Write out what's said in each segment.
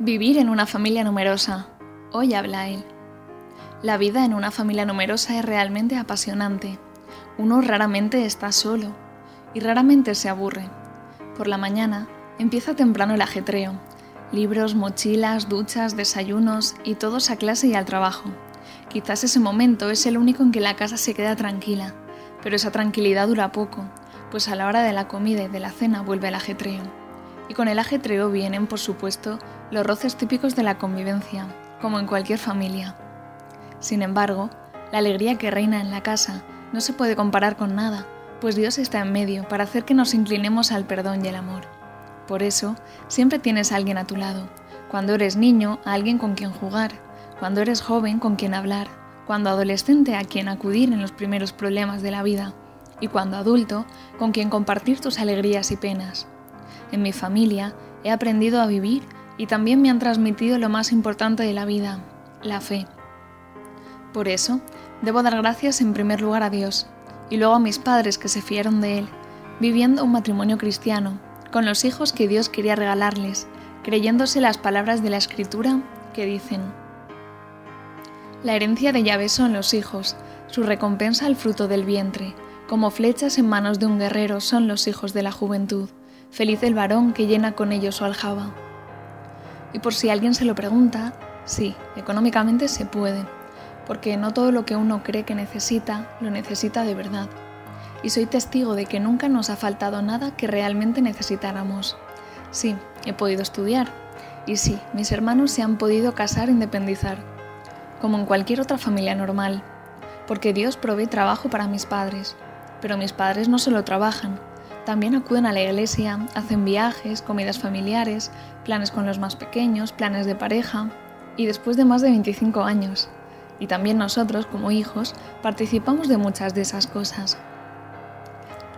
Vivir en una familia numerosa. Hoy habla él. La vida en una familia numerosa es realmente apasionante. Uno raramente está solo y raramente se aburre. Por la mañana empieza temprano el ajetreo. Libros, mochilas, duchas, desayunos y todos a clase y al trabajo. Quizás ese momento es el único en que la casa se queda tranquila, pero esa tranquilidad dura poco, pues a la hora de la comida y de la cena vuelve el ajetreo. Y con el ajetreo vienen, por supuesto, los roces típicos de la convivencia, como en cualquier familia. Sin embargo, la alegría que reina en la casa no se puede comparar con nada, pues Dios está en medio para hacer que nos inclinemos al perdón y el amor. Por eso, siempre tienes a alguien a tu lado. Cuando eres niño, a alguien con quien jugar. Cuando eres joven, con quien hablar. Cuando adolescente, a quien acudir en los primeros problemas de la vida. Y cuando adulto, con quien compartir tus alegrías y penas. En mi familia, he aprendido a vivir y también me han transmitido lo más importante de la vida, la fe. Por eso, debo dar gracias en primer lugar a Dios y luego a mis padres que se fiaron de Él, viviendo un matrimonio cristiano, con los hijos que Dios quería regalarles, creyéndose las palabras de la Escritura que dicen, La herencia de Yahvé son los hijos, su recompensa el fruto del vientre, como flechas en manos de un guerrero son los hijos de la juventud, feliz el varón que llena con ellos su aljaba. Y por si alguien se lo pregunta, sí, económicamente se puede, porque no todo lo que uno cree que necesita, lo necesita de verdad. Y soy testigo de que nunca nos ha faltado nada que realmente necesitáramos. Sí, he podido estudiar. Y sí, mis hermanos se han podido casar e independizar, como en cualquier otra familia normal, porque Dios provee trabajo para mis padres. Pero mis padres no solo trabajan, también acuden a la iglesia, hacen viajes, comidas familiares, planes con los más pequeños, planes de pareja, y después de más de 25 años. Y también nosotros, como hijos, participamos de muchas de esas cosas.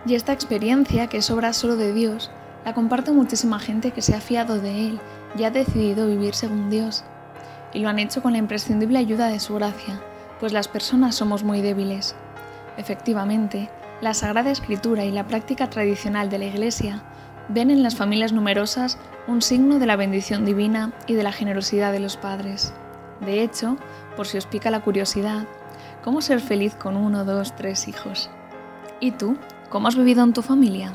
Y esta experiencia, que es obra solo de Dios, la comparte muchísima gente que se ha fiado de Él y ha decidido vivir según Dios. Y lo han hecho con la imprescindible ayuda de su gracia, pues las personas somos muy débiles. Efectivamente, la Sagrada Escritura y la práctica tradicional de la Iglesia ven en las familias numerosas un signo de la bendición divina y de la generosidad de los padres. De hecho, por si os pica la curiosidad, ¿cómo ser feliz con uno, dos, tres hijos? ¿Y tú? ¿Cómo has vivido en tu familia?